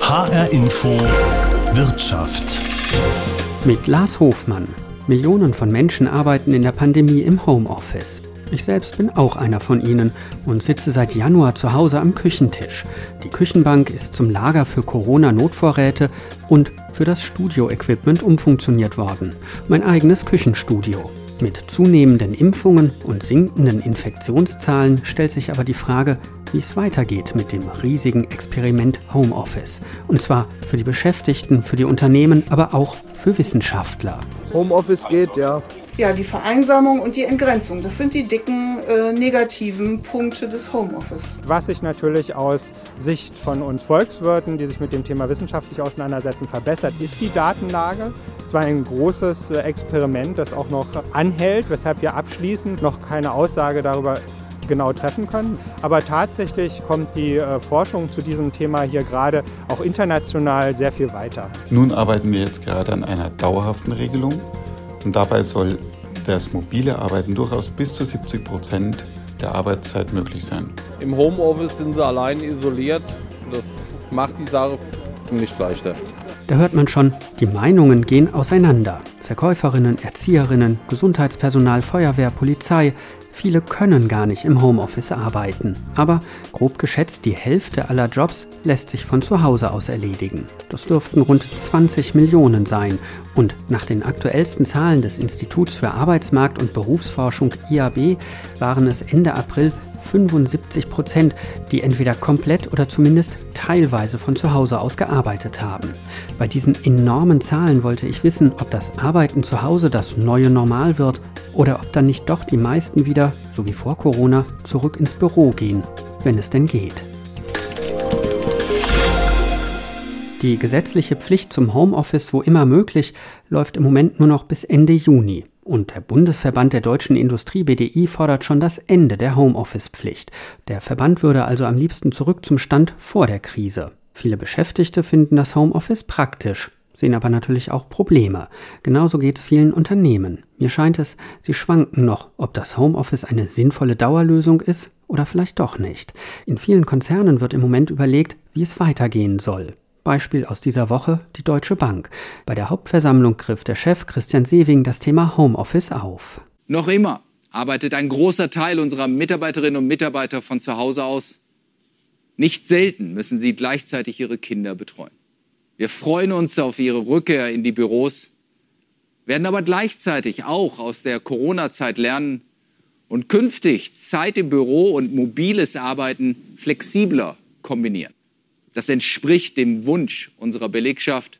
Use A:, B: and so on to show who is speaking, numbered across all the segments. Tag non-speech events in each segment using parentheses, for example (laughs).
A: HR Info Wirtschaft.
B: Mit Lars Hofmann. Millionen von Menschen arbeiten in der Pandemie im Homeoffice. Ich selbst bin auch einer von ihnen und sitze seit Januar zu Hause am Küchentisch. Die Küchenbank ist zum Lager für Corona-Notvorräte und für das Studio-Equipment umfunktioniert worden. Mein eigenes Küchenstudio. Mit zunehmenden Impfungen und sinkenden Infektionszahlen stellt sich aber die Frage, wie es weitergeht mit dem riesigen Experiment Homeoffice. Und zwar für die Beschäftigten, für die Unternehmen, aber auch für Wissenschaftler.
C: Homeoffice geht, ja.
D: Ja, die Vereinsamung und die Entgrenzung, das sind die dicken äh, negativen Punkte des Homeoffice.
E: Was sich natürlich aus Sicht von uns Volkswirten, die sich mit dem Thema wissenschaftlich auseinandersetzen, verbessert, ist die Datenlage. Es war ein großes äh, Experiment, das auch noch anhält, weshalb wir abschließend noch keine Aussage darüber genau treffen können. Aber tatsächlich kommt die äh, Forschung zu diesem Thema hier gerade auch international sehr viel weiter.
F: Nun arbeiten wir jetzt gerade an einer dauerhaften Regelung und dabei soll das mobile Arbeiten durchaus bis zu 70 Prozent der Arbeitszeit möglich sein.
G: Im Homeoffice sind sie allein isoliert. Das macht die Sache nicht leichter.
B: Da hört man schon, die Meinungen gehen auseinander. Verkäuferinnen, Erzieherinnen, Gesundheitspersonal, Feuerwehr, Polizei, viele können gar nicht im Homeoffice arbeiten. Aber grob geschätzt, die Hälfte aller Jobs lässt sich von zu Hause aus erledigen. Das dürften rund 20 Millionen sein. Und nach den aktuellsten Zahlen des Instituts für Arbeitsmarkt und Berufsforschung IAB waren es Ende April 75 Prozent, die entweder komplett oder zumindest teilweise von zu Hause aus gearbeitet haben. Bei diesen enormen Zahlen wollte ich wissen, ob das Arbeiten zu Hause das neue Normal wird oder ob dann nicht doch die meisten wieder, so wie vor Corona, zurück ins Büro gehen, wenn es denn geht. Die gesetzliche Pflicht zum Homeoffice, wo immer möglich, läuft im Moment nur noch bis Ende Juni. Und der Bundesverband der deutschen Industrie BDI fordert schon das Ende der Homeoffice-Pflicht. Der Verband würde also am liebsten zurück zum Stand vor der Krise. Viele Beschäftigte finden das Homeoffice praktisch, sehen aber natürlich auch Probleme. Genauso geht es vielen Unternehmen. Mir scheint es, sie schwanken noch, ob das Homeoffice eine sinnvolle Dauerlösung ist oder vielleicht doch nicht. In vielen Konzernen wird im Moment überlegt, wie es weitergehen soll. Beispiel aus dieser Woche die Deutsche Bank. Bei der Hauptversammlung griff der Chef Christian Sewing das Thema Homeoffice auf.
H: Noch immer arbeitet ein großer Teil unserer Mitarbeiterinnen und Mitarbeiter von zu Hause aus. Nicht selten müssen sie gleichzeitig ihre Kinder betreuen. Wir freuen uns auf ihre Rückkehr in die Büros, werden aber gleichzeitig auch aus der Corona-Zeit lernen und künftig Zeit im Büro und mobiles Arbeiten flexibler kombinieren. Das entspricht dem Wunsch unserer Belegschaft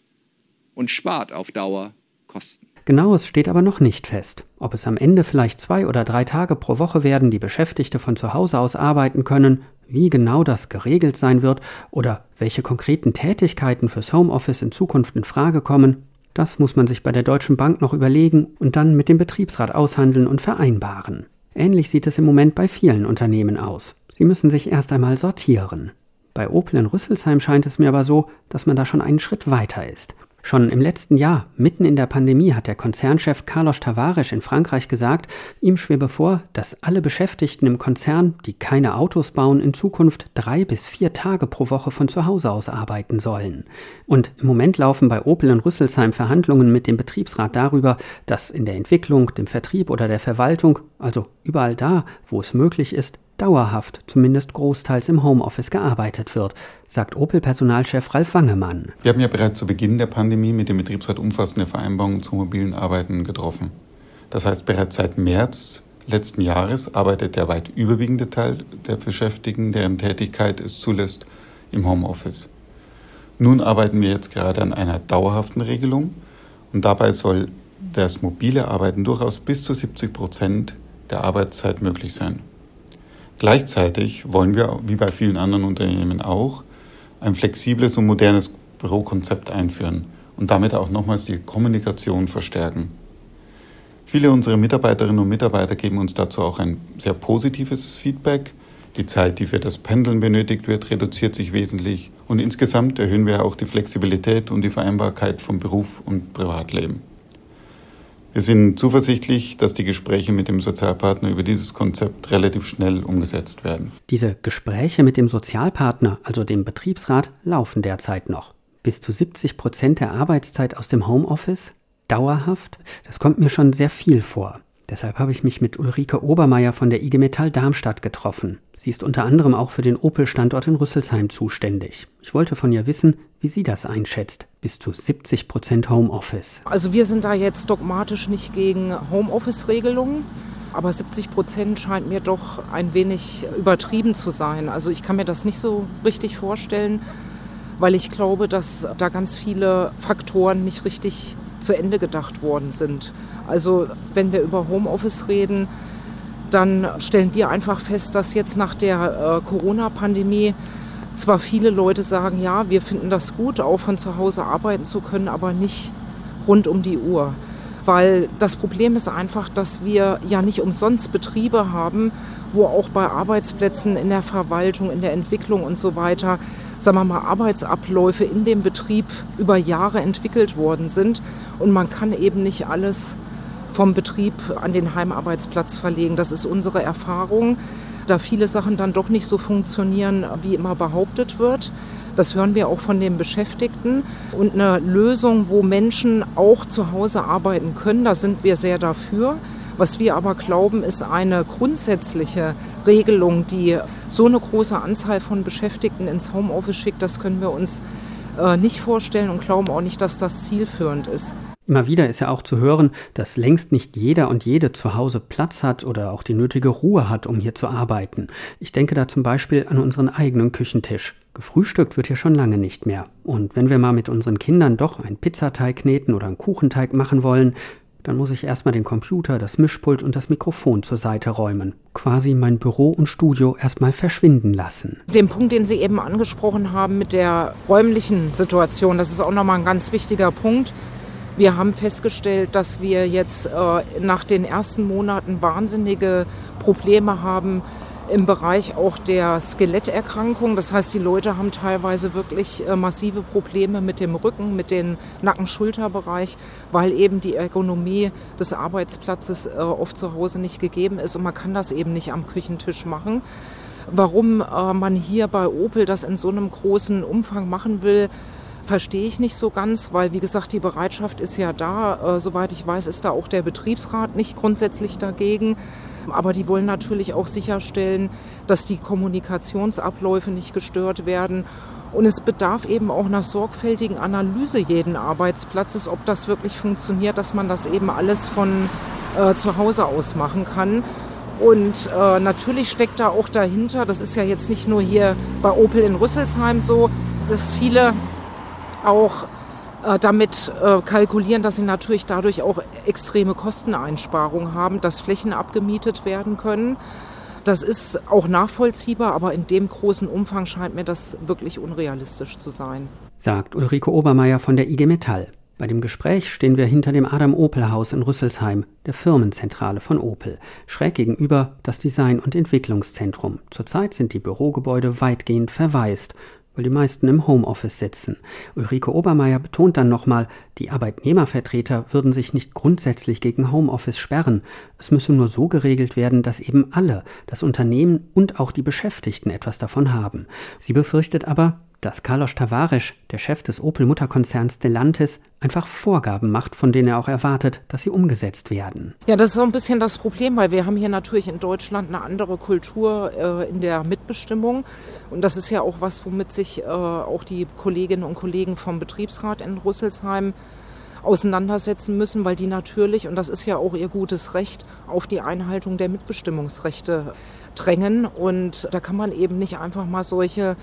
H: und spart auf Dauer Kosten.
B: Genaues steht aber noch nicht fest. Ob es am Ende vielleicht zwei oder drei Tage pro Woche werden, die Beschäftigte von zu Hause aus arbeiten können, wie genau das geregelt sein wird oder welche konkreten Tätigkeiten fürs Homeoffice in Zukunft in Frage kommen, das muss man sich bei der Deutschen Bank noch überlegen und dann mit dem Betriebsrat aushandeln und vereinbaren. Ähnlich sieht es im Moment bei vielen Unternehmen aus. Sie müssen sich erst einmal sortieren. Bei Opel in Rüsselsheim scheint es mir aber so, dass man da schon einen Schritt weiter ist. Schon im letzten Jahr, mitten in der Pandemie, hat der Konzernchef Carlos Tavares in Frankreich gesagt, ihm schwebe vor, dass alle Beschäftigten im Konzern, die keine Autos bauen, in Zukunft drei bis vier Tage pro Woche von zu Hause aus arbeiten sollen. Und im Moment laufen bei Opel in Rüsselsheim Verhandlungen mit dem Betriebsrat darüber, dass in der Entwicklung, dem Vertrieb oder der Verwaltung, also überall da, wo es möglich ist, dauerhaft, zumindest großteils im Homeoffice gearbeitet wird, sagt Opel-Personalchef Ralf Wangemann.
F: Wir haben ja bereits zu Beginn der Pandemie mit dem Betriebsrat umfassende Vereinbarungen zum mobilen Arbeiten getroffen. Das heißt, bereits seit März letzten Jahres arbeitet der weit überwiegende Teil der Beschäftigten, deren Tätigkeit es zulässt, im Homeoffice. Nun arbeiten wir jetzt gerade an einer dauerhaften Regelung und dabei soll das mobile Arbeiten durchaus bis zu 70 Prozent der Arbeitszeit möglich sein. Gleichzeitig wollen wir, wie bei vielen anderen Unternehmen auch, ein flexibles und modernes Bürokonzept einführen und damit auch nochmals die Kommunikation verstärken. Viele unserer Mitarbeiterinnen und Mitarbeiter geben uns dazu auch ein sehr positives Feedback. Die Zeit, die für das Pendeln benötigt wird, reduziert sich wesentlich und insgesamt erhöhen wir auch die Flexibilität und die Vereinbarkeit von Beruf und Privatleben. Wir sind zuversichtlich, dass die Gespräche mit dem Sozialpartner über dieses Konzept relativ schnell umgesetzt werden.
B: Diese Gespräche mit dem Sozialpartner, also dem Betriebsrat, laufen derzeit noch. Bis zu 70 Prozent der Arbeitszeit aus dem Homeoffice? Dauerhaft? Das kommt mir schon sehr viel vor. Deshalb habe ich mich mit Ulrike Obermeier von der IG Metall Darmstadt getroffen. Sie ist unter anderem auch für den Opel-Standort in Rüsselsheim zuständig. Ich wollte von ihr wissen, wie sie das einschätzt. Bis zu 70 Prozent Homeoffice.
C: Also wir sind da jetzt dogmatisch nicht gegen Homeoffice-Regelungen. Aber 70 Prozent scheint mir doch ein wenig übertrieben zu sein. Also ich kann mir das nicht so richtig vorstellen, weil ich glaube, dass da ganz viele Faktoren nicht richtig zu Ende gedacht worden sind. Also wenn wir über Homeoffice reden, dann stellen wir einfach fest, dass jetzt nach der äh, Corona-Pandemie zwar viele Leute sagen, ja, wir finden das gut, auch von zu Hause arbeiten zu können, aber nicht rund um die Uhr. Weil das Problem ist einfach, dass wir ja nicht umsonst Betriebe haben, wo auch bei Arbeitsplätzen in der Verwaltung, in der Entwicklung und so weiter sagen wir mal, Arbeitsabläufe in dem Betrieb über Jahre entwickelt worden sind. Und man kann eben nicht alles vom Betrieb an den Heimarbeitsplatz verlegen. Das ist unsere Erfahrung, da viele Sachen dann doch nicht so funktionieren, wie immer behauptet wird. Das hören wir auch von den Beschäftigten. Und eine Lösung, wo Menschen auch zu Hause arbeiten können, da sind wir sehr dafür. Was wir aber glauben, ist eine grundsätzliche Regelung, die so eine große Anzahl von Beschäftigten ins Homeoffice schickt, das können wir uns äh, nicht vorstellen und glauben auch nicht, dass das zielführend ist.
B: Immer wieder ist ja auch zu hören, dass längst nicht jeder und jede zu Hause Platz hat oder auch die nötige Ruhe hat, um hier zu arbeiten. Ich denke da zum Beispiel an unseren eigenen Küchentisch. Gefrühstückt wird hier schon lange nicht mehr. Und wenn wir mal mit unseren Kindern doch einen Pizzateig kneten oder einen Kuchenteig machen wollen, dann muss ich erstmal den Computer, das Mischpult und das Mikrofon zur Seite räumen. Quasi mein Büro und Studio erstmal verschwinden lassen.
C: Den Punkt, den Sie eben angesprochen haben mit der räumlichen Situation, das ist auch nochmal ein ganz wichtiger Punkt. Wir haben festgestellt, dass wir jetzt äh, nach den ersten Monaten wahnsinnige Probleme haben, im Bereich auch der Skeletterkrankung. Das heißt, die Leute haben teilweise wirklich äh, massive Probleme mit dem Rücken, mit dem Nacken-Schulterbereich, weil eben die Ergonomie des Arbeitsplatzes äh, oft zu Hause nicht gegeben ist und man kann das eben nicht am Küchentisch machen. Warum äh, man hier bei Opel das in so einem großen Umfang machen will, verstehe ich nicht so ganz, weil wie gesagt, die Bereitschaft ist ja da. Äh, soweit ich weiß, ist da auch der Betriebsrat nicht grundsätzlich dagegen. Aber die wollen natürlich auch sicherstellen, dass die Kommunikationsabläufe nicht gestört werden. Und es bedarf eben auch einer sorgfältigen Analyse jeden Arbeitsplatzes, ob das wirklich funktioniert, dass man das eben alles von äh, zu Hause aus machen kann. Und äh, natürlich steckt da auch dahinter, das ist ja jetzt nicht nur hier bei Opel in Rüsselsheim so, dass viele auch äh, damit äh, kalkulieren, dass sie natürlich dadurch auch extreme Kosteneinsparungen haben, dass Flächen abgemietet werden können. Das ist auch nachvollziehbar, aber in dem großen Umfang scheint mir das wirklich unrealistisch zu sein.
B: Sagt Ulrike Obermeier von der IG Metall. Bei dem Gespräch stehen wir hinter dem Adam Opel Haus in Rüsselsheim, der Firmenzentrale von Opel. Schräg gegenüber das Design- und Entwicklungszentrum. Zurzeit sind die Bürogebäude weitgehend verwaist weil die meisten im Homeoffice sitzen. Ulrike Obermeier betont dann nochmal, die Arbeitnehmervertreter würden sich nicht grundsätzlich gegen Homeoffice sperren. Es müsse nur so geregelt werden, dass eben alle, das Unternehmen und auch die Beschäftigten etwas davon haben. Sie befürchtet aber, dass Carlos Tavares, der Chef des Opel-Mutterkonzerns Stellantis, einfach Vorgaben macht, von denen er auch erwartet, dass sie umgesetzt werden.
C: Ja, das ist so ein bisschen das Problem, weil wir haben hier natürlich in Deutschland eine andere Kultur äh, in der Mitbestimmung. Und das ist ja auch was, womit sich äh, auch die Kolleginnen und Kollegen vom Betriebsrat in Rüsselsheim auseinandersetzen müssen, weil die natürlich, und das ist ja auch ihr gutes Recht, auf die Einhaltung der Mitbestimmungsrechte drängen. Und da kann man eben nicht einfach mal solche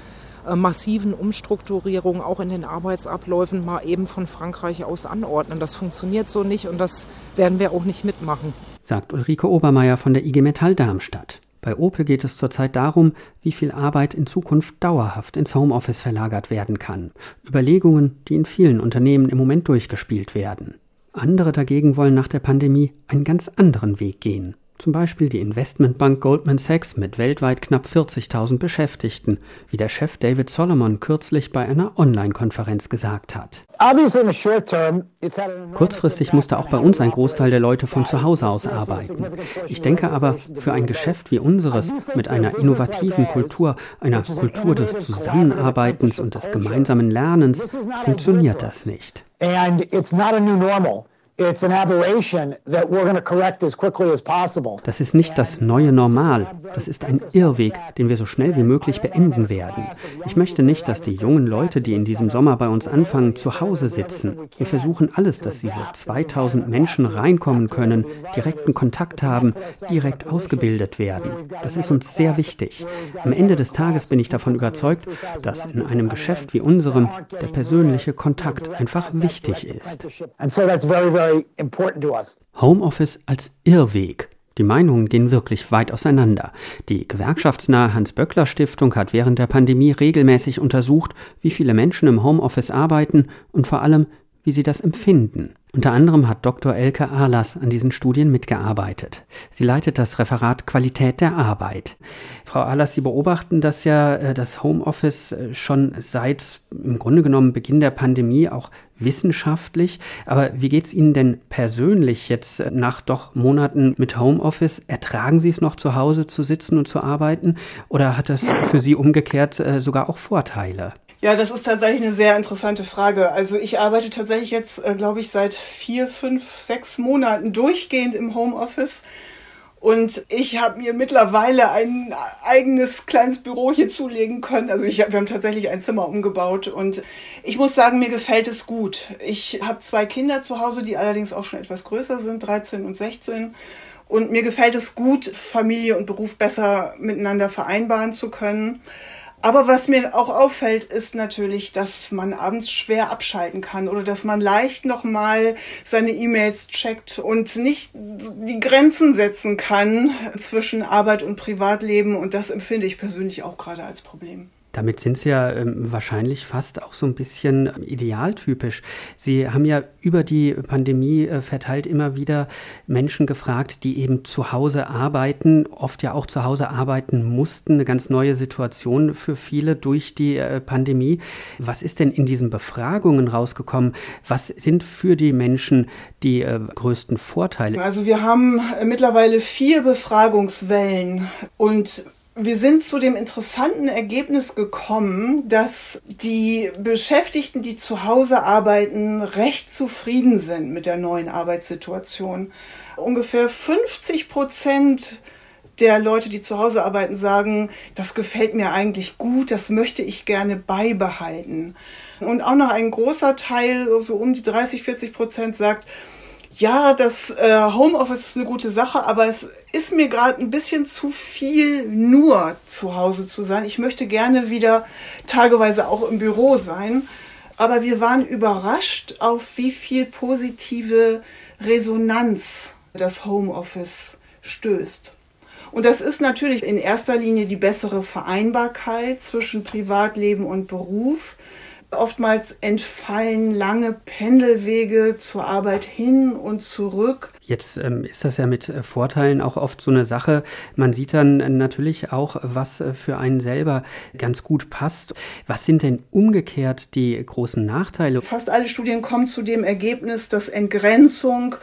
C: massiven Umstrukturierungen auch in den Arbeitsabläufen mal eben von Frankreich aus anordnen. Das funktioniert so nicht und das werden wir auch nicht mitmachen.
B: Sagt Ulrike Obermeier von der IG Metall Darmstadt. Bei Opel geht es zurzeit darum, wie viel Arbeit in Zukunft dauerhaft ins Homeoffice verlagert werden kann. Überlegungen, die in vielen Unternehmen im Moment durchgespielt werden. Andere dagegen wollen nach der Pandemie einen ganz anderen Weg gehen Zum Beispiel die Investmentbank Goldman Sachs mit weltweit knapp 40.000 Beschäftigten, wie der Chef David Solomon kürzlich bei einer Online-Konferenz gesagt hat. Kurzfristig musste auch bei uns ein Großteil der Leute von zu Hause aus arbeiten. Ich denke aber, für ein Geschäft wie unseres, mit einer innovativen Kultur, einer Kultur des Zusammenarbeitens und des gemeinsamen Lernens, funktioniert das nicht. And it's not a new normal. Das ist nicht das neue Normal. Das ist ein Irrweg, den wir so schnell wie möglich beenden werden. Ich möchte nicht, dass die jungen Leute, die in diesem Sommer bei uns anfangen, zu Hause sitzen. Wir versuchen alles, dass diese 2000 Menschen reinkommen können, direkten Kontakt haben, direkt ausgebildet werden. Das ist uns sehr wichtig. Am Ende des Tages bin ich davon überzeugt, dass in einem Geschäft wie unserem der persönliche Kontakt einfach wichtig ist very important to us. Homeoffice als Irrweg. Die Meinungen gehen wirklich weit auseinander. Die gewerkschaftsnahe Hans-Böckler-Stiftung hat während der Pandemie regelmäßig untersucht, wie viele Menschen im Homeoffice arbeiten und vor allem, wie sie das empfinden. Unter anderem hat Dr. Elke Ahlers an diesen Studien mitgearbeitet. Sie leitet das Referat Qualität der Arbeit. Frau Ahlers, Sie beobachten das ja, äh, das Homeoffice äh, schon seit im Grunde genommen Beginn der Pandemie auch wissenschaftlich. Aber wie geht es Ihnen denn persönlich jetzt äh, nach doch Monaten mit Homeoffice? Ertragen Sie es noch zu Hause zu sitzen und zu arbeiten? Oder hat das für Sie umgekehrt sogar auch Vorteile?
D: Ja, das ist tatsächlich eine sehr interessante Frage. Also ich arbeite tatsächlich jetzt, äh, glaube ich, seit vier, fünf, sechs Monaten durchgehend im Homeoffice. Und ich habe mir mittlerweile ein eigenes kleines Büro hier zulegen können. Also ich, wir haben tatsächlich ein Zimmer umgebaut und ich muss sagen, mir gefällt es gut. Ich habe zwei Kinder zu Hause, die allerdings auch schon etwas größer sind, 13 und 16. Und mir gefällt es gut, Familie und Beruf besser miteinander vereinbaren zu können. Aber was mir auch auffällt, ist natürlich, dass man abends schwer abschalten kann oder dass man leicht nochmal seine E-Mails checkt und nicht die Grenzen setzen kann zwischen Arbeit und Privatleben. Und das empfinde ich persönlich auch gerade als Problem.
B: Damit sind Sie ja ähm, wahrscheinlich fast auch so ein bisschen ähm, idealtypisch. Sie haben ja über die Pandemie äh, verteilt immer wieder Menschen gefragt, die eben zu Hause arbeiten, oft ja auch zu Hause arbeiten mussten. Eine ganz neue Situation für viele durch die äh, Pandemie. Was ist denn in diesen Befragungen rausgekommen? Was sind für die Menschen die äh, größten Vorteile?
D: Also wir haben äh, mittlerweile vier Befragungswellen und wir sind zu dem interessanten Ergebnis gekommen, dass die Beschäftigten, die zu Hause arbeiten, recht zufrieden sind mit der neuen Arbeitssituation. Ungefähr 50 Prozent der Leute, die zu Hause arbeiten, sagen, das gefällt mir eigentlich gut, das möchte ich gerne beibehalten. Und auch noch ein großer Teil, so um die 30, 40 Prozent sagt, ja, das äh, Homeoffice ist eine gute Sache, aber es ist mir gerade ein bisschen zu viel, nur zu Hause zu sein. Ich möchte gerne wieder tageweise auch im Büro sein. Aber wir waren überrascht, auf wie viel positive Resonanz das Homeoffice stößt. Und das ist natürlich in erster Linie die bessere Vereinbarkeit zwischen Privatleben und Beruf. Oftmals entfallen lange Pendelwege zur Arbeit hin und zurück.
B: Jetzt ähm, ist das ja mit äh, Vorteilen auch oft so eine Sache. Man sieht dann natürlich auch, was äh, für einen selber ganz gut passt. Was sind denn umgekehrt die großen Nachteile?
D: Fast alle Studien kommen zu dem Ergebnis, dass Entgrenzung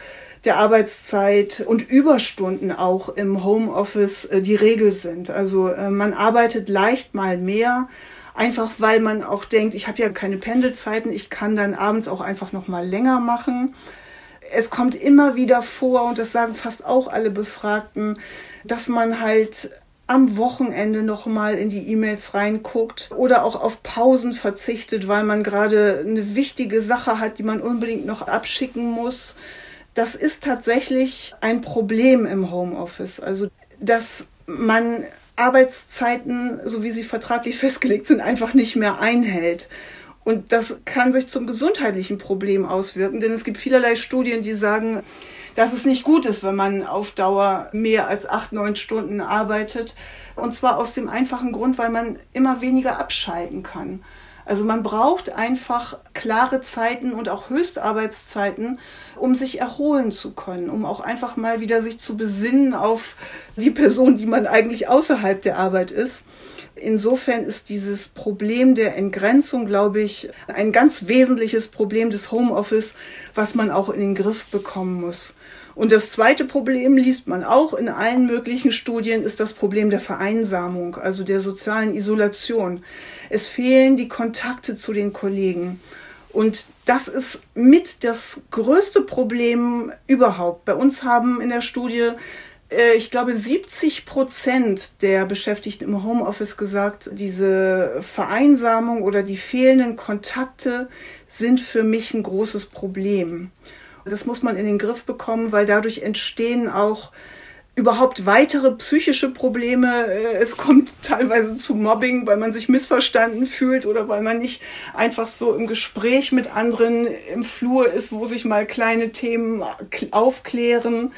D: der Arbeitszeit und Überstunden auch im Homeoffice äh, die Regel sind. Also man arbeitet leicht mal mehr einfach weil man auch denkt, ich habe ja keine Pendelzeiten, ich kann dann abends auch einfach noch mal länger machen. Es kommt immer wieder vor und das sagen fast auch alle Befragten, dass man halt am Wochenende noch mal in die E-Mails reinguckt oder auch auf Pausen verzichtet, weil man gerade eine wichtige Sache hat, die man unbedingt noch abschicken muss. Das ist tatsächlich ein Problem im Homeoffice. Also, dass man Arbeitszeiten, so wie sie vertraglich (laughs) festgelegt sind, einfach nicht mehr einhält. Und das kann sich zum gesundheitlichen Problem auswirken, denn es gibt vielerlei Studien, die sagen, dass es nicht gut ist, wenn man auf Dauer mehr als acht, neun Stunden arbeitet. Und zwar aus dem einfachen Grund, weil man immer weniger abschalten kann. Also man braucht einfach klare Zeiten und auch Höchstarbeitszeiten, um sich erholen zu können, um auch einfach mal wieder sich zu besinnen auf die Person, die man eigentlich außerhalb der Arbeit ist. Insofern ist dieses Problem der Entgrenzung, glaube ich, ein ganz wesentliches Problem des Homeoffice, was man auch in den Griff bekommen muss. Und das zweite Problem liest man auch in allen möglichen Studien, ist das Problem der Vereinsamung, also der sozialen Isolation. Es fehlen die Kontakte zu den Kollegen. Und das ist mit das größte Problem überhaupt. Bei uns haben in der Studie, ich glaube, 70 Prozent der Beschäftigten im Homeoffice gesagt, diese Vereinsamung oder die fehlenden Kontakte sind für mich ein großes Problem. Das muss man in den Griff bekommen, weil dadurch entstehen auch überhaupt weitere psychische Probleme. Äh, es kommt (laughs) teilweise zu Mobbing, weil man sich missverstanden fühlt oder weil man nicht einfach so im Gespräch mit anderen im Flur ist, wo sich mal kleine Themen aufklären.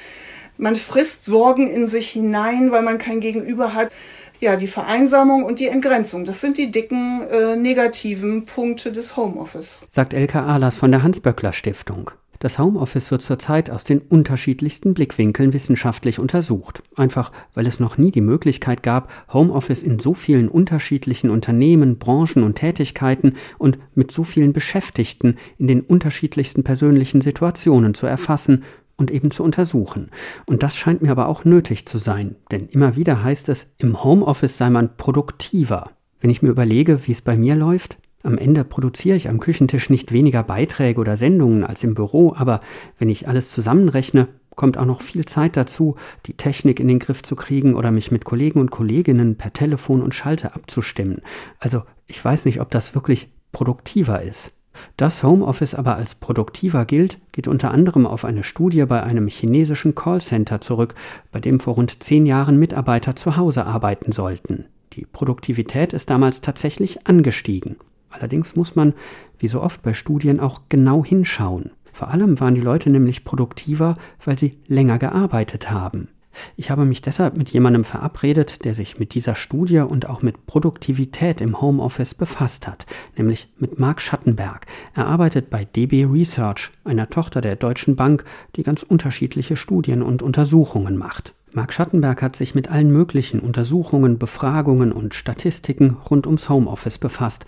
D: Man frisst Sorgen in sich hinein, weil man kein Gegenüber hat. Ja, die Vereinsamung und die Entgrenzung, das sind die dicken äh, negativen Punkte des Homeoffice.
B: Sagt Elke Ahlers von der Hans-Böckler Stiftung. Das Homeoffice wird zurzeit aus den unterschiedlichsten Blickwinkeln wissenschaftlich untersucht, einfach weil es noch nie die Möglichkeit gab, Homeoffice in so vielen unterschiedlichen Unternehmen, Branchen und Tätigkeiten und mit so vielen Beschäftigten in den unterschiedlichsten persönlichen Situationen zu erfassen und eben zu untersuchen. Und das scheint mir aber auch nötig zu sein, denn immer wieder heißt es, im Homeoffice sei man produktiver. Wenn ich mir überlege, wie es bei mir läuft, am Ende produziere ich am Küchentisch nicht weniger Beiträge oder Sendungen als im Büro, aber wenn ich alles zusammenrechne, kommt auch noch viel Zeit dazu, die Technik in den Griff zu kriegen oder mich mit Kollegen und Kolleginnen per Telefon und Schalter abzustimmen. Also ich weiß nicht, ob das wirklich produktiver ist. Dass Homeoffice aber als produktiver gilt, geht unter anderem auf eine Studie bei einem chinesischen Callcenter zurück, bei dem vor rund zehn Jahren Mitarbeiter zu Hause arbeiten sollten. Die Produktivität ist damals tatsächlich angestiegen. Allerdings muss man, wie so oft bei Studien, auch genau hinschauen. Vor allem waren die Leute nämlich produktiver, weil sie länger gearbeitet haben. Ich habe mich deshalb mit jemandem verabredet, der sich mit dieser Studie und auch mit Produktivität im Homeoffice befasst hat, nämlich mit Marc Schattenberg. Er arbeitet bei DB Research, einer Tochter der Deutschen Bank, die ganz unterschiedliche Studien und Untersuchungen macht. Marc Schattenberg hat sich mit allen möglichen Untersuchungen, Befragungen und Statistiken rund ums Homeoffice befasst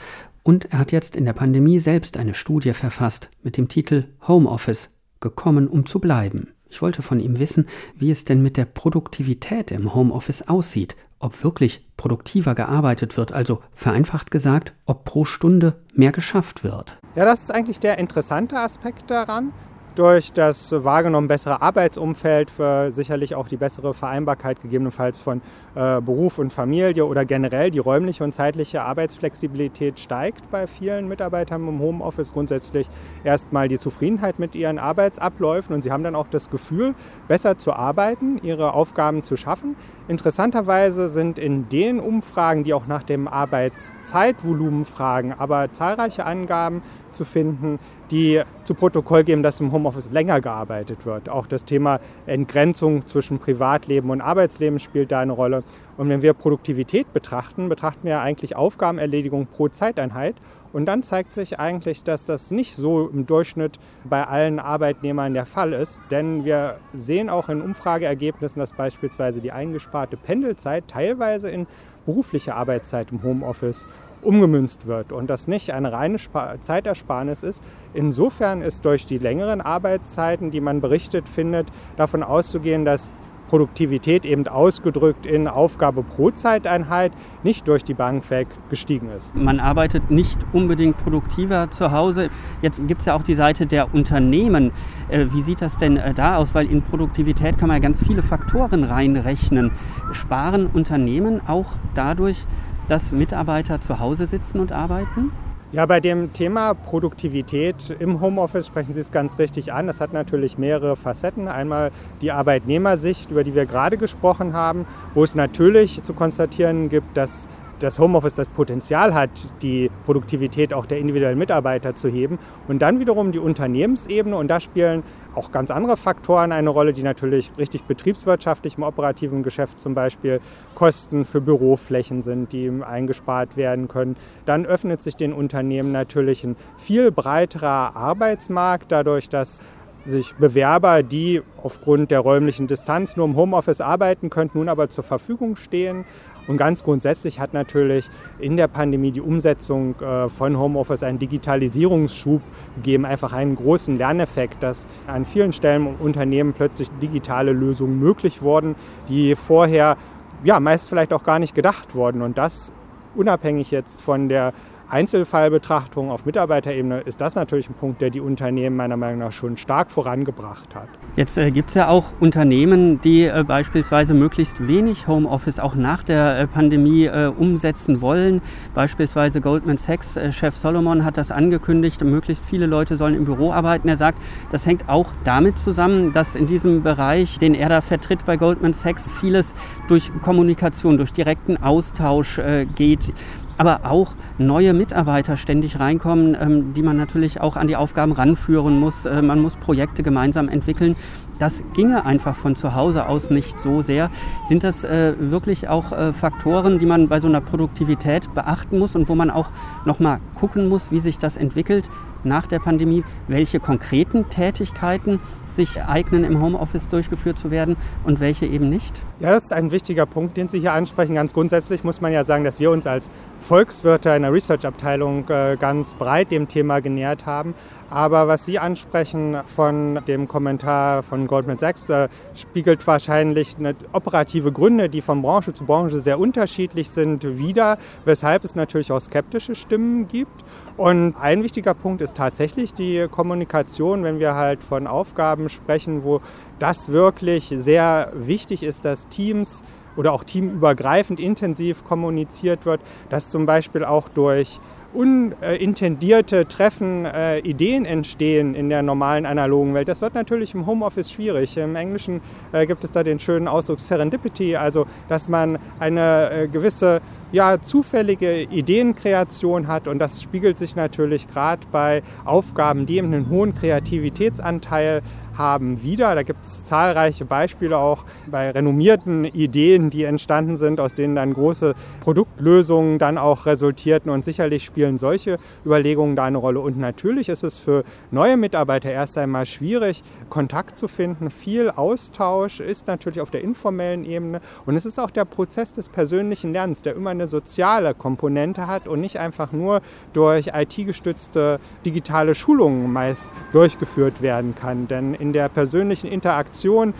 B: und er hat jetzt in der Pandemie selbst eine Studie verfasst mit dem Titel Homeoffice, gekommen, um zu bleiben. Ich wollte von ihm wissen, wie es denn mit der Produktivität im Homeoffice aussieht, ob wirklich produktiver gearbeitet wird, also vereinfacht gesagt, ob pro Stunde mehr geschafft wird.
E: Ja, das ist eigentlich der interessante Aspekt daran durch das wahrgenommen bessere Arbeitsumfeld für sicherlich auch die bessere Vereinbarkeit gegebenenfalls von äh, Beruf und Familie oder generell die räumliche und zeitliche Arbeitsflexibilität steigt bei vielen Mitarbeitern im Homeoffice. Grundsätzlich erstmal die Zufriedenheit mit ihren Arbeitsabläufen und sie haben dann auch das Gefühl, besser zu arbeiten, ihre Aufgaben zu schaffen. Interessanterweise sind in den Umfragen, die auch nach dem Arbeitszeitvolumen fragen, aber zahlreiche Angaben zu finden, die zu Protokoll geben, dass im Homeoffice länger gearbeitet wird. Auch das Thema Entgrenzung zwischen Privatleben und Arbeitsleben spielt da eine Rolle. Und wenn wir Produktivität betrachten, betrachten wir eigentlich Aufgabenerledigung pro Zeiteinheit. Und dann zeigt sich eigentlich, dass das nicht so im Durchschnitt bei allen Arbeitnehmern der Fall ist. Denn wir sehen auch in Umfrageergebnissen, dass beispielsweise die eingesparte Pendelzeit teilweise in berufliche Arbeitszeit im Homeoffice umgemünzt wird und das nicht eine reine Zeitersparnis ist. Insofern ist durch die längeren Arbeitszeiten, die man berichtet findet, davon auszugehen, dass Produktivität eben ausgedrückt in Aufgabe pro Zeiteinheit nicht durch die Bank weg gestiegen ist.
B: Man arbeitet nicht unbedingt produktiver zu Hause. Jetzt gibt es ja auch die Seite der Unternehmen. Äh, wie sieht das denn äh, da aus? Weil in Produktivität kann man ja ganz viele Faktoren reinrechnen. Sparen Unternehmen auch dadurch, dass Mitarbeiter zu Hause sitzen und arbeiten?
E: Ja, bei dem Thema Produktivität im Homeoffice sprechen Sie es ganz richtig an. Das hat natürlich mehrere Facetten. Einmal die Arbeitnehmersicht, über die wir gerade gesprochen haben, wo es natürlich zu konstatieren gibt, dass das Homeoffice das Potenzial hat, die Produktivität auch der individuellen Mitarbeiter zu heben. Und dann wiederum die Unternehmensebene. Und da spielen auch ganz andere Faktoren eine Rolle, die natürlich richtig betriebswirtschaftlich im operativen Geschäft zum Beispiel Kosten für Büroflächen sind, die eingespart werden können. Dann öffnet sich den Unternehmen natürlich ein viel breiterer Arbeitsmarkt, dadurch, dass sich Bewerber, die aufgrund der räumlichen Distanz nur im Homeoffice arbeiten könnten, nun aber zur Verfügung stehen. Und ganz grundsätzlich hat natürlich in der Pandemie die Umsetzung äh, von Homeoffice einen Digitalisierungsschub gegeben, einfach einen großen Lerneffekt, dass an vielen Stellen Unternehmen plötzlich digitale Lösungen möglich wurden, die vorher ja meist vielleicht auch gar nicht gedacht wurden. Und das unabhängig jetzt von der Einzelfallbetrachtung auf Mitarbeiterebene ist das natürlich ein Punkt, der die Unternehmen meiner Meinung nach schon stark vorangebracht hat.
B: Jetzt äh, gibt es ja auch Unternehmen, die äh, beispielsweise möglichst wenig Homeoffice auch nach der äh, Pandemie äh, umsetzen wollen. Beispielsweise Goldman Sachs äh, Chef Solomon hat das angekündigt, möglichst viele Leute sollen im Büro arbeiten. Er sagt, das hängt auch damit zusammen, dass in diesem Bereich, den er da vertritt bei Goldman Sachs, vieles durch Kommunikation, durch direkten Austausch äh, geht aber auch neue Mitarbeiter ständig reinkommen, ähm, die man natürlich auch an die Aufgaben ranführen muss. Äh, man muss Projekte gemeinsam entwickeln. Das ginge einfach von zu Hause aus nicht so sehr. Sind das äh, wirklich auch äh, Faktoren, die man bei so einer Produktivität beachten muss und wo man auch nochmal gucken muss, wie sich das entwickelt nach der Pandemie? Welche konkreten Tätigkeiten sich eignen, im Homeoffice durchgeführt zu werden und welche eben nicht?
E: Ja, das ist ein wichtiger Punkt, den Sie hier ansprechen. Ganz grundsätzlich muss man ja sagen, dass wir uns als Volkswirte in der Research-Abteilung äh, ganz breit dem Thema genähert haben. Aber was Sie ansprechen von dem Kommentar von Goldman Sachs, äh, spiegelt wahrscheinlich operative Gründe, die von Branche zu Branche sehr unterschiedlich sind, wider, weshalb es natürlich auch skeptische Stimmen gibt. Und ein wichtiger Punkt ist tatsächlich die Kommunikation, wenn wir halt von Aufgaben sprechen, wo das wirklich sehr wichtig ist, dass Teams oder auch teamübergreifend intensiv kommuniziert wird, dass zum Beispiel auch durch unintendierte Treffen äh, Ideen entstehen in der normalen analogen Welt. Das wird natürlich im Homeoffice schwierig. Im Englischen äh, gibt es da den schönen Ausdruck Serendipity, also dass man eine äh, gewisse ja, zufällige Ideenkreation hat und das spiegelt sich natürlich gerade bei Aufgaben, die eben einen hohen Kreativitätsanteil haben wieder. Da gibt es zahlreiche Beispiele auch bei renommierten Ideen, die entstanden sind, aus denen dann große Produktlösungen dann auch resultierten. Und sicherlich spielen solche Überlegungen da eine Rolle. Und natürlich ist es für neue Mitarbeiter erst einmal schwierig, Kontakt zu finden. Viel Austausch ist natürlich auf der informellen Ebene. Und es ist auch der Prozess des persönlichen Lernens, der immer eine soziale Komponente hat und nicht einfach nur durch IT-gestützte digitale Schulungen meist durchgeführt werden kann. Denn in in der persönlichen Interaktion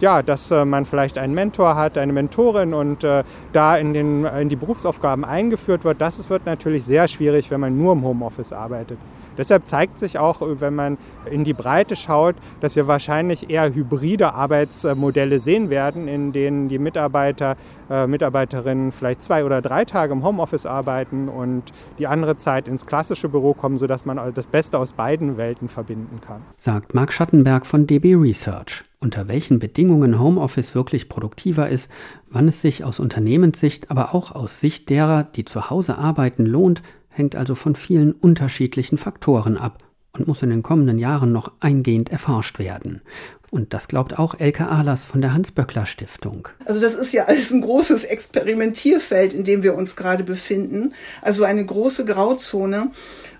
E: ja, dass äh, man vielleicht einen Mentor hat, eine Mentorin und äh, da in, den, in die Berufsaufgaben eingeführt wird, das wird natürlich sehr schwierig, wenn man nur im Homeoffice arbeitet. Deshalb zeigt sich auch, wenn man in die Breite schaut, dass wir wahrscheinlich eher hybride Arbeitsmodelle sehen werden, in denen die Mitarbeiter, äh, Mitarbeiterinnen vielleicht zwei oder drei Tage im Homeoffice arbeiten und die andere Zeit ins klassische Büro kommen, sodass man das Beste aus beiden Welten verbinden kann.
B: Sagt Marc Schattenberg von DB Research. Unter welchen Bedingungen Homeoffice wirklich produktiver ist, wann es sich aus Unternehmenssicht, aber auch aus Sicht derer, die zu Hause arbeiten, lohnt, hängt also von vielen unterschiedlichen Faktoren ab und muss in den kommenden Jahren noch eingehend erforscht werden. Und das glaubt auch Elke Ahlers von der Hans-Böckler Stiftung.
D: Also das ist ja alles ein großes Experimentierfeld, in dem wir uns gerade befinden. Also eine große Grauzone.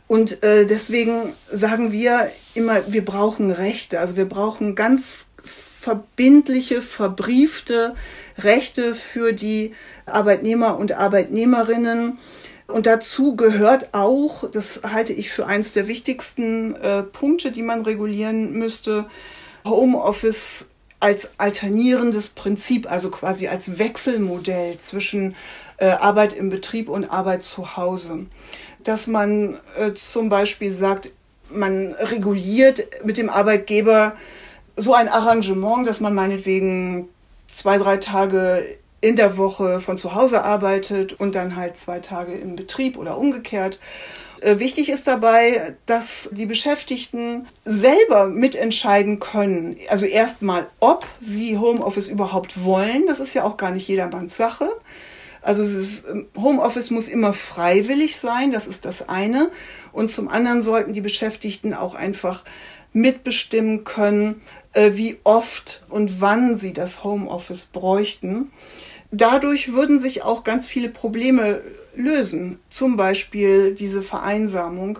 D: Und äh, deswegen sagen wir immer, wir brauchen Rechte. Also wir brauchen ganz verbindliche, verbriefte Rechte für die Arbeitnehmer und Arbeitnehmerinnen und dazu gehört auch, das halte ich für eines der wichtigsten äh, Punkte, die man regulieren müsste, Homeoffice als alternierendes Prinzip, also quasi als Wechselmodell zwischen äh, Arbeit im Betrieb und Arbeit zu Hause. Dass man äh, zum Beispiel sagt, man reguliert mit dem Arbeitgeber so ein Arrangement, dass man meinetwegen zwei, drei Tage in der Woche von zu Hause arbeitet und dann halt zwei Tage im Betrieb oder umgekehrt. Äh, wichtig ist dabei, dass die Beschäftigten selber mitentscheiden können. Also erstmal, ob sie Homeoffice überhaupt wollen. Das ist ja auch gar nicht jedermanns Sache. Also ähm, Homeoffice muss immer freiwillig sein, das ist das eine. Und zum anderen sollten die Beschäftigten auch einfach mitbestimmen können, äh, wie oft und wann sie das Homeoffice bräuchten. Dadurch würden sich auch ganz viele Probleme lösen, zum Beispiel diese Vereinsamung.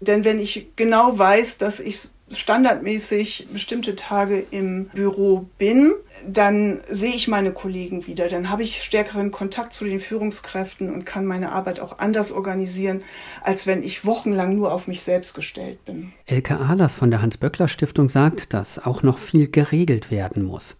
D: Denn wenn ich genau weiß, dass ich standardmäßig bestimmte Tage im Büro bin, dann sehe ich meine Kollegen wieder, dann habe ich stärkeren Kontakt zu den Führungskräften und kann meine Arbeit auch anders organisieren, als wenn ich wochenlang nur auf mich selbst gestellt bin.
B: Elke Ahlers von der Hans-Böckler-Stiftung sagt, dass auch noch viel geregelt werden muss.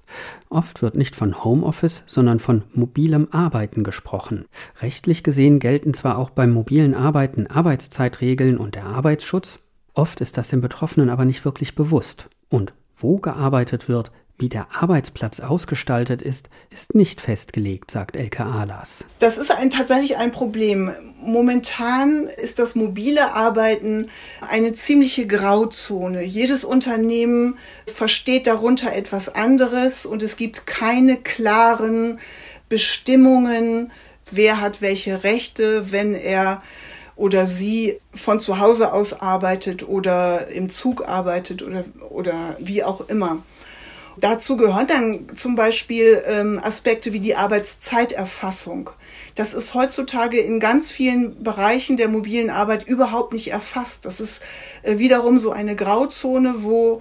B: Oft wird nicht von Homeoffice, sondern von mobilem Arbeiten gesprochen. Rechtlich gesehen gelten zwar auch beim mobilen Arbeiten Arbeitszeitregeln und der Arbeitsschutz, Oft ist das den Betroffenen aber nicht wirklich bewusst. Und wo gearbeitet wird, wie der Arbeitsplatz ausgestaltet ist, ist nicht festgelegt, sagt Elke Ahlers.
D: Das ist ein, tatsächlich ein Problem. Momentan ist das mobile Arbeiten eine ziemliche Grauzone. Jedes Unternehmen versteht darunter etwas anderes und es gibt keine klaren Bestimmungen, wer hat welche Rechte, wenn er oder sie von zu Hause aus arbeitet oder im Zug arbeitet oder, oder wie auch immer. Dazu gehören dann zum Beispiel ähm, Aspekte wie die Arbeitszeiterfassung. Das ist heutzutage in ganz vielen Bereichen der mobilen Arbeit überhaupt nicht erfasst. Das ist äh, wiederum so eine Grauzone, wo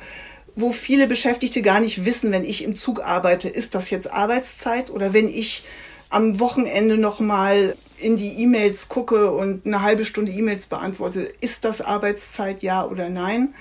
D: wo viele Beschäftigte gar nicht wissen, wenn ich im Zug arbeite, ist das jetzt Arbeitszeit oder wenn ich am Wochenende nochmal in die E-Mails gucke und eine halbe Stunde E-Mails beantworte, ist das Arbeitszeit ja oder nein?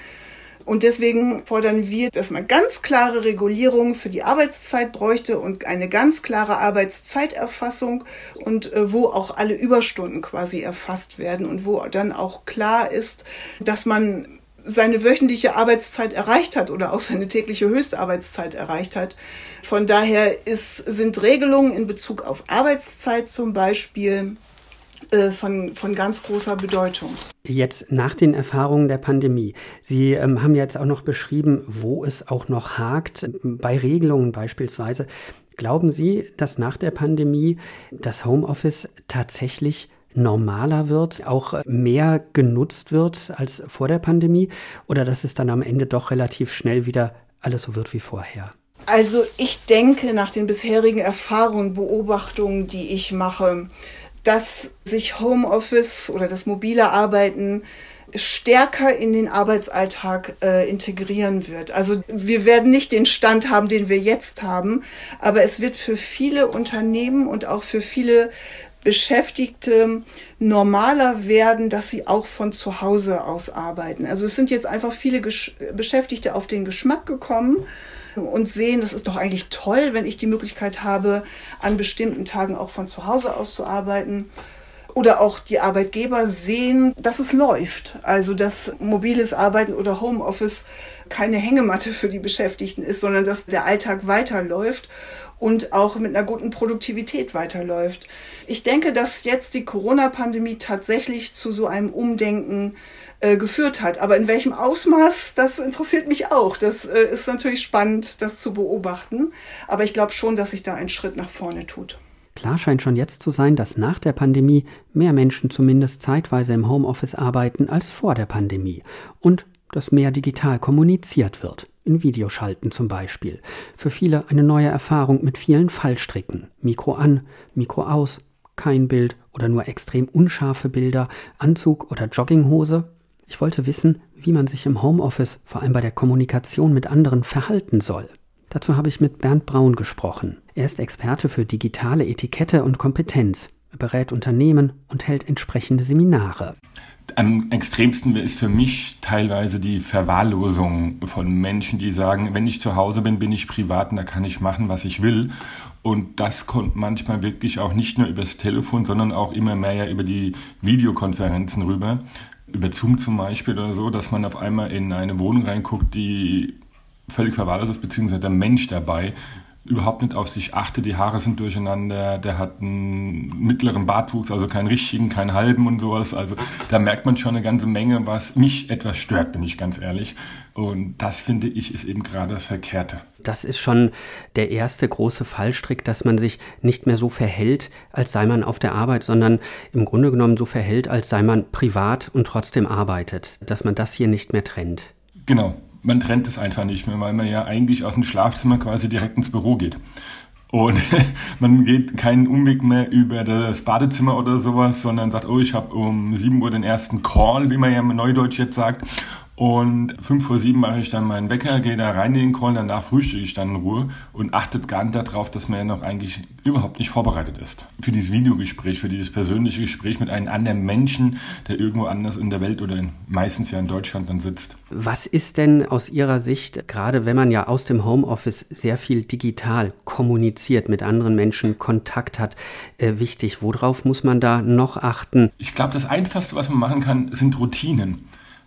D: Und deswegen fordern wir, dass man ganz klare Regulierung für die Arbeitszeit bräuchte und eine ganz klare Arbeitszeiterfassung und äh, wo auch alle Überstunden quasi erfasst werden und wo dann auch klar ist, dass man seine wöchentliche Arbeitszeit erreicht hat oder auch seine tägliche Höchstarbeitszeit erreicht hat. Von daher ist, sind Regelungen in Bezug auf Arbeitszeit zum Beispiel äh, von, von ganz großer Bedeutung.
B: Jetzt nach den Erfahrungen der Pandemie. Sie ähm, haben jetzt auch noch beschrieben, wo es auch noch hakt, bei Regelungen beispielsweise. Glauben Sie, dass nach der Pandemie das Homeoffice tatsächlich normaler wird, auch mehr genutzt wird als vor der Pandemie oder dass es dann am Ende doch relativ schnell wieder alles so wird wie vorher?
D: Also ich denke nach den bisherigen Erfahrungen, Beobachtungen, die ich mache, dass sich Homeoffice oder das mobile Arbeiten stärker in den Arbeitsalltag äh, integrieren wird. Also wir werden nicht den Stand haben, den wir jetzt haben, aber es wird für viele Unternehmen und auch für viele Beschäftigte normaler werden, dass sie auch von zu Hause aus arbeiten. Also es sind jetzt einfach viele Gesch Beschäftigte auf den Geschmack gekommen und sehen, das ist doch eigentlich toll, wenn ich die Möglichkeit habe, an bestimmten Tagen auch von zu Hause aus zu arbeiten. Oder auch die Arbeitgeber sehen, dass es läuft. Also dass mobiles Arbeiten oder Homeoffice keine Hängematte für die Beschäftigten ist, sondern dass der Alltag weiterläuft und auch mit einer guten Produktivität weiterläuft. Ich denke, dass jetzt die Corona-Pandemie tatsächlich zu so einem Umdenken äh, geführt hat. Aber in welchem Ausmaß, das interessiert mich auch. Das äh, ist natürlich spannend, das zu beobachten. Aber ich glaube schon, dass sich da ein Schritt nach vorne tut.
B: Klar scheint schon jetzt zu sein, dass nach der Pandemie mehr Menschen zumindest zeitweise im Homeoffice arbeiten als vor der Pandemie und dass mehr digital kommuniziert wird in Videoschalten zum Beispiel. Für viele eine neue Erfahrung mit vielen Fallstricken. Mikro an, Mikro aus, kein Bild oder nur extrem unscharfe Bilder, Anzug oder Jogginghose. Ich wollte wissen, wie man sich im Homeoffice, vor allem bei der Kommunikation mit anderen, verhalten soll. Dazu habe ich mit Bernd Braun gesprochen. Er ist Experte für digitale Etikette und Kompetenz. Er berät Unternehmen und hält entsprechende Seminare.
I: Am extremsten ist für mich teilweise die Verwahrlosung von Menschen, die sagen, wenn ich zu Hause bin, bin ich privat und da kann ich machen, was ich will. Und das kommt manchmal wirklich auch nicht nur übers Telefon, sondern auch immer mehr über die Videokonferenzen rüber. Über Zoom zum Beispiel oder so, dass man auf einmal in eine Wohnung reinguckt, die völlig verwahrlos ist, beziehungsweise der Mensch dabei überhaupt nicht auf sich achtet, die Haare sind durcheinander, der hat einen mittleren Bartwuchs, also keinen richtigen, keinen halben und sowas. Also da merkt man schon eine ganze Menge, was mich etwas stört, bin ich ganz ehrlich. Und das finde ich ist eben gerade das Verkehrte.
B: Das ist schon der erste große Fallstrick, dass man sich nicht mehr so verhält, als sei man auf der Arbeit, sondern im Grunde genommen so verhält, als sei man privat und trotzdem arbeitet. Dass man das hier nicht mehr trennt.
I: Genau, man trennt es einfach nicht mehr, weil man ja eigentlich aus dem Schlafzimmer quasi direkt ins Büro geht. Und (laughs) man geht keinen Umweg mehr über das Badezimmer oder sowas, sondern sagt, oh, ich habe um 7 Uhr den ersten Call, wie man ja im Neudeutsch jetzt sagt. Und fünf vor sieben mache ich dann meinen Wecker, gehe da rein in den Call, danach frühstücke ich dann in Ruhe und achtet gar nicht darauf, dass man ja noch eigentlich überhaupt nicht vorbereitet ist. Für dieses Videogespräch, für dieses persönliche Gespräch mit einem anderen Menschen, der irgendwo anders in der Welt oder in, meistens ja in Deutschland dann sitzt.
B: Was ist denn aus Ihrer Sicht, gerade wenn man ja aus dem Homeoffice sehr viel digital kommuniziert, mit anderen Menschen Kontakt hat, äh, wichtig? Worauf muss man da noch achten?
I: Ich glaube, das Einfachste, was man machen kann, sind Routinen.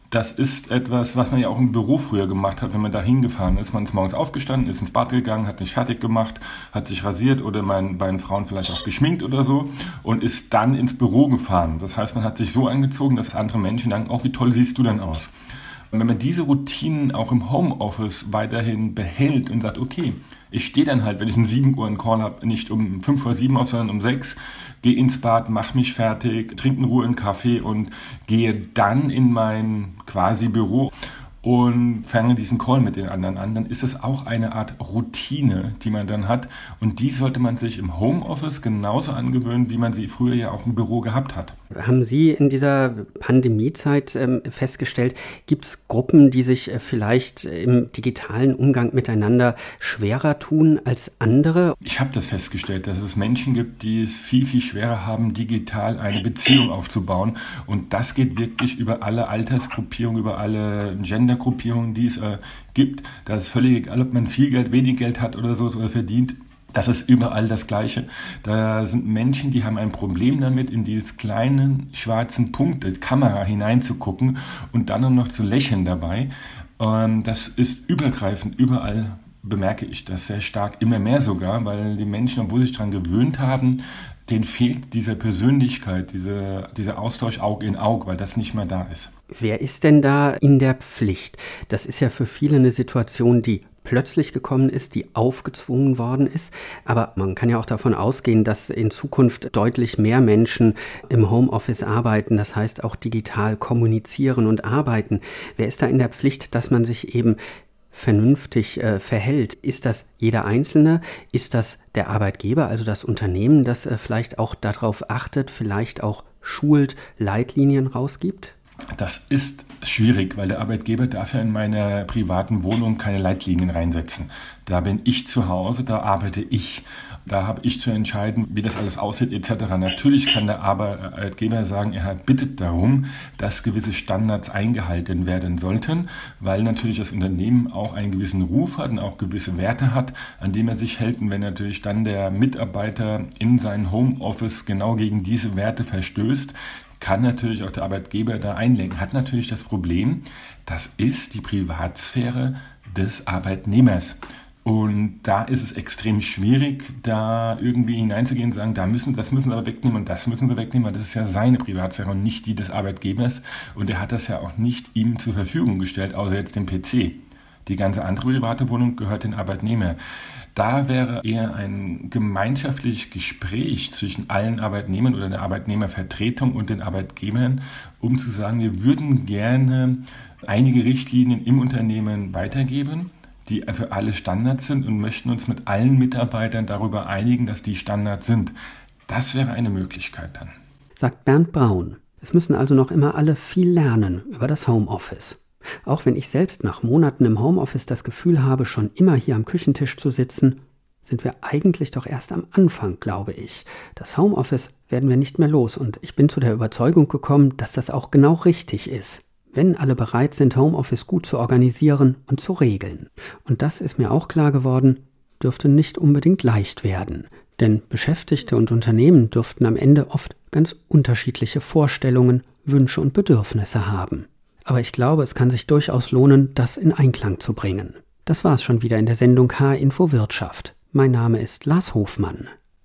I: Das ist etwas, was man ja auch im Büro früher gemacht hat, wenn man da hingefahren ist. Man ist morgens aufgestanden, ist ins Bad gegangen, hat sich fertig gemacht, hat sich rasiert oder mein, bei den Frauen vielleicht auch geschminkt oder so und ist dann ins Büro gefahren. Das heißt, man hat sich so angezogen, dass andere Menschen sagen, oh, wie toll siehst du denn aus? Und wenn man diese Routinen auch im Homeoffice weiterhin behält und sagt, okay, ich stehe dann halt, wenn ich um 7 Uhr einen Call habe, nicht um 5 vor 7 auf, sondern um 6, gehe ins Bad, mach mich fertig, trinke in Ruhe einen Kaffee und gehe dann in mein quasi Büro und fange diesen Call mit den anderen an, dann ist es auch eine Art Routine, die man dann hat. Und die sollte man sich im Homeoffice genauso angewöhnen, wie man sie früher ja auch im Büro gehabt hat.
B: Haben Sie in dieser Pandemiezeit ähm, festgestellt, gibt es Gruppen, die sich äh, vielleicht im digitalen Umgang miteinander schwerer tun als andere?
I: Ich habe das festgestellt, dass es Menschen gibt, die es viel, viel schwerer haben, digital eine Beziehung aufzubauen. Und das geht wirklich über alle Altersgruppierungen, über alle Gender Ländergruppierungen, die es äh, gibt. Da ist völlig egal, ob man viel Geld, wenig Geld hat oder so oder verdient. Das ist überall das Gleiche. Da sind Menschen, die haben ein Problem damit, in dieses kleinen schwarzen Punkt, die Kamera hineinzugucken und dann noch zu lächeln dabei. Ähm, das ist übergreifend überall bemerke ich das sehr stark, immer mehr sogar, weil die Menschen, obwohl sie sich daran gewöhnt haben, denen fehlt diese Persönlichkeit, diese, dieser Austausch Aug in Aug, weil das nicht mehr da ist.
B: Wer ist denn da in der Pflicht? Das ist ja für viele eine Situation, die plötzlich gekommen ist, die aufgezwungen worden ist. Aber man kann ja auch davon ausgehen, dass in Zukunft deutlich mehr Menschen im Homeoffice arbeiten, das heißt auch digital kommunizieren und arbeiten. Wer ist da in der Pflicht, dass man sich eben vernünftig äh, verhält. Ist das jeder Einzelne? Ist das der Arbeitgeber, also das Unternehmen, das äh, vielleicht auch darauf achtet, vielleicht auch schult, Leitlinien rausgibt?
I: Das ist schwierig, weil der Arbeitgeber darf ja in meiner privaten Wohnung keine Leitlinien reinsetzen. Da bin ich zu Hause, da arbeite ich. Da habe ich zu entscheiden, wie das alles aussieht etc. Natürlich kann der Arbeitgeber sagen, er bittet darum, dass gewisse Standards eingehalten werden sollten, weil natürlich das Unternehmen auch einen gewissen Ruf hat und auch gewisse Werte hat, an dem er sich hält. Und wenn natürlich dann der Mitarbeiter in sein Homeoffice genau gegen diese Werte verstößt, kann natürlich auch der Arbeitgeber da einlenken. Hat natürlich das Problem, das ist die Privatsphäre des Arbeitnehmers. Und da ist es extrem schwierig, da irgendwie hineinzugehen und sagen, da müssen, das müssen sie aber wegnehmen und das müssen sie wegnehmen, weil das ist ja seine Privatsphäre und nicht die des Arbeitgebers. Und er hat das ja auch nicht ihm zur Verfügung gestellt, außer jetzt dem PC. Die ganze andere private Wohnung gehört den Arbeitnehmer. Da wäre eher ein gemeinschaftliches Gespräch zwischen allen Arbeitnehmern oder der Arbeitnehmervertretung und den Arbeitgebern, um zu sagen, wir würden gerne einige Richtlinien im Unternehmen weitergeben die für alle Standards sind und möchten uns mit allen Mitarbeitern darüber einigen, dass die Standards sind. Das wäre eine Möglichkeit dann.
B: Sagt Bernd Braun. Es müssen also noch immer alle viel lernen über das Homeoffice. Auch wenn ich selbst nach Monaten im Homeoffice das Gefühl habe, schon immer hier am Küchentisch zu sitzen, sind wir eigentlich doch erst am Anfang, glaube ich. Das Homeoffice werden wir nicht mehr los und ich bin zu der Überzeugung gekommen, dass das auch genau richtig ist wenn alle bereit sind, Homeoffice gut zu organisieren und zu regeln. Und das ist mir auch klar geworden, dürfte nicht unbedingt leicht werden. Denn Beschäftigte und Unternehmen dürften am Ende oft ganz unterschiedliche Vorstellungen, Wünsche und Bedürfnisse haben. Aber ich glaube, es kann sich durchaus lohnen, das in Einklang zu bringen. Das war es schon wieder in der Sendung H-Info Wirtschaft. Mein Name ist Lars Hofmann.